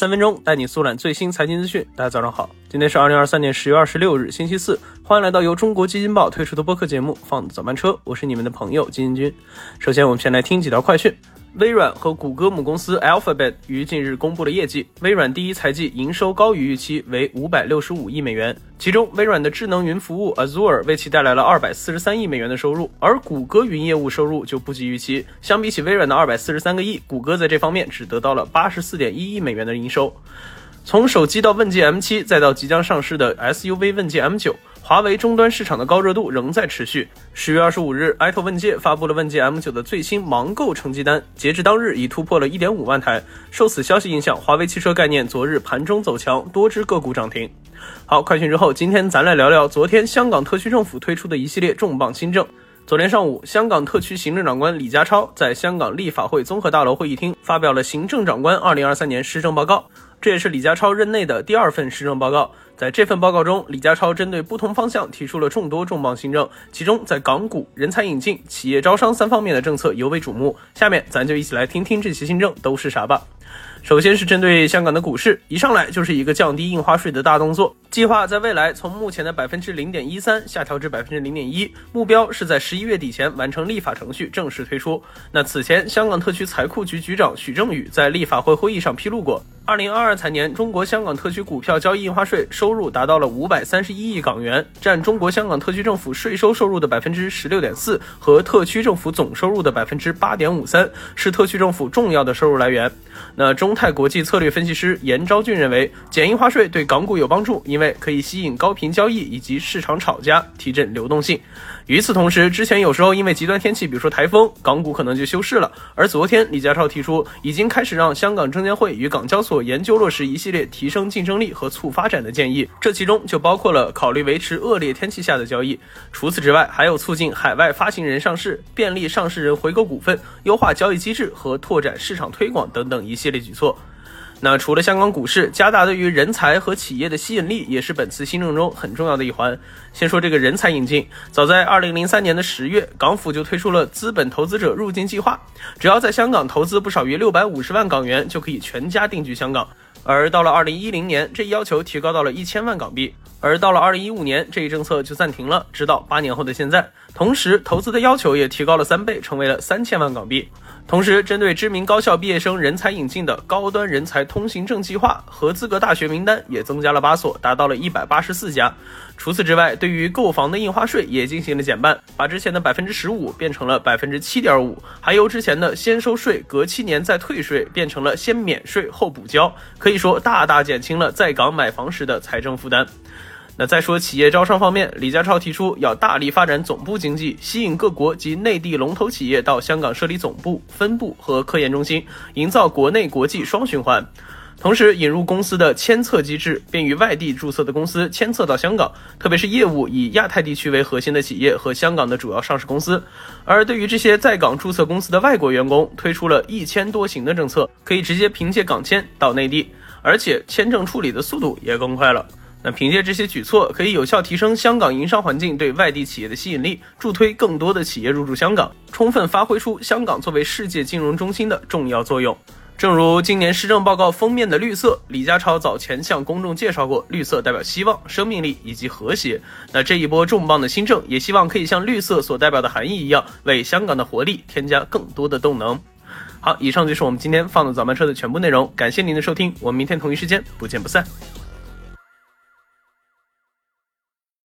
三分钟带你速览最新财经资讯。大家早上好，今天是二零二三年十月二十六日，星期四。欢迎来到由中国基金报推出的播客节目《放早班车》，我是你们的朋友基金君。首先，我们先来听几条快讯。微软和谷歌母公司 Alphabet 于近日公布了业绩。微软第一财季营收高于预期，为五百六十五亿美元。其中，微软的智能云服务 Azure 为其带来了二百四十三亿美元的收入，而谷歌云业务收入就不及预期。相比起微软的二百四十三个亿，谷歌在这方面只得到了八十四点一亿美元的营收。从手机到问界 M7，再到即将上市的 SUV 问界 M9。华为终端市场的高热度仍在持续。十月二十五日，IT 问界发布了问界 M9 的最新盲购成绩单，截至当日已突破了一点五万台。受此消息影响，华为汽车概念昨日盘中走强，多只个股涨停。好，快讯之后，今天咱来聊聊昨天香港特区政府推出的一系列重磅新政。昨天上午，香港特区行政长官李家超在香港立法会综合大楼会议厅发表了行政长官二零二三年施政报告，这也是李家超任内的第二份施政报告。在这份报告中，李家超针对不同方向提出了众多重磅新政，其中在港股、人才引进、企业招商三方面的政策尤为瞩目。下面咱就一起来听听这些新政都是啥吧。首先是针对香港的股市，一上来就是一个降低印花税的大动作，计划在未来从目前的百分之零点一三下调至百分之零点一，目标是在十一月底前完成立法程序，正式推出。那此前，香港特区财库局局长许正宇在立法会会议上披露过，二零二二财年中国香港特区股票交易印花税收入达到了五百三十一亿港元，占中国香港特区政府税收收入的百分之十六点四和特区政府总收入的百分之八点五三，是特区政府重要的收入来源。那中泰国际策略分析师严昭俊认为，减印花税对港股有帮助，因为可以吸引高频交易以及市场炒家，提振流动性。与此同时，之前有时候因为极端天气，比如说台风，港股可能就休市了。而昨天，李家超提出，已经开始让香港证监会与港交所研究落实一系列提升竞争力和促发展的建议，这其中就包括了考虑维持恶劣天气下的交易。除此之外，还有促进海外发行人上市、便利上市人回购股份、优化交易机制和拓展市场推广等等一系列举措。那除了香港股市，加大对于人才和企业的吸引力，也是本次新政中很重要的一环。先说这个人才引进，早在二零零三年的十月，港府就推出了资本投资者入境计划，只要在香港投资不少于六百五十万港元，就可以全家定居香港。而到了二零一零年，这一要求提高到了一千万港币。而到了二零一五年，这一政策就暂停了，直到八年后的现在。同时，投资的要求也提高了三倍，成为了三千万港币。同时，针对知名高校毕业生人才引进的高端人才通行证计划，合资格大学名单也增加了八所，达到了一百八十四家。除此之外，对于购房的印花税也进行了减半，把之前的百分之十五变成了百分之七点五，还由之前的先收税隔七年再退税，变成了先免税后补交，可以说大大减轻了在港买房时的财政负担。那再说企业招商方面，李家超提出要大力发展总部经济，吸引各国及内地龙头企业到香港设立总部、分部和科研中心，营造国内国际双循环。同时引入公司的迁册机制，便于外地注册的公司迁册到香港，特别是业务以亚太地区为核心的企业和香港的主要上市公司。而对于这些在港注册公司的外国员工，推出了一签多行的政策，可以直接凭借港签到内地，而且签证处理的速度也更快了。那凭借这些举措，可以有效提升香港营商环境对外地企业的吸引力，助推更多的企业入驻香港，充分发挥出香港作为世界金融中心的重要作用。正如今年施政报告封面的绿色，李家超早前向公众介绍过，绿色代表希望、生命力以及和谐。那这一波重磅的新政，也希望可以像绿色所代表的含义一样，为香港的活力添加更多的动能。好，以上就是我们今天放的早班车的全部内容，感谢您的收听，我们明天同一时间不见不散。